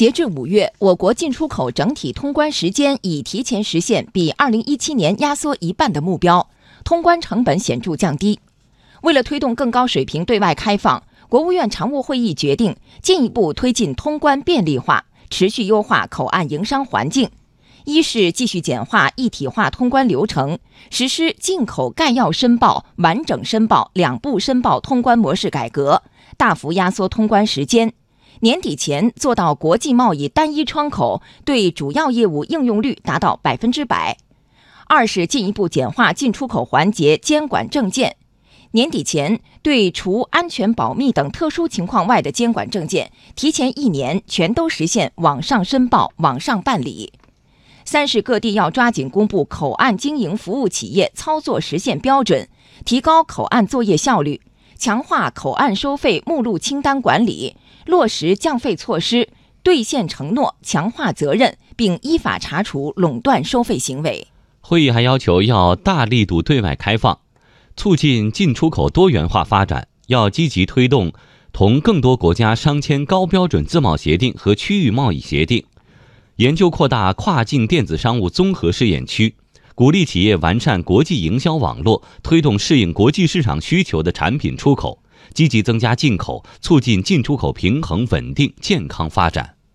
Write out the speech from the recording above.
截至五月，我国进出口整体通关时间已提前实现比2017年压缩一半的目标，通关成本显著降低。为了推动更高水平对外开放，国务院常务会议决定进一步推进通关便利化，持续优化口岸营商环境。一是继续简化一体化通关流程，实施进口概要申报、完整申报两步申报通关模式改革，大幅压缩通关时间。年底前做到国际贸易单一窗口对主要业务应用率达到百分之百。二是进一步简化进出口环节监管证件，年底前对除安全保密等特殊情况外的监管证件，提前一年全都实现网上申报、网上办理。三是各地要抓紧公布口岸经营服务企业操作实现标准，提高口岸作业效率，强化口岸收费目录清单管理。落实降费措施，兑现承诺，强化责任，并依法查处垄断收费行为。会议还要求要大力度对外开放，促进进出口多元化发展，要积极推动同更多国家商签高标准自贸协定和区域贸易协定，研究扩大跨境电子商务综合试验区，鼓励企业完善国际营销网络，推动适应国际市场需求的产品出口。积极增加进口，促进进出口平衡、稳定、健康发展。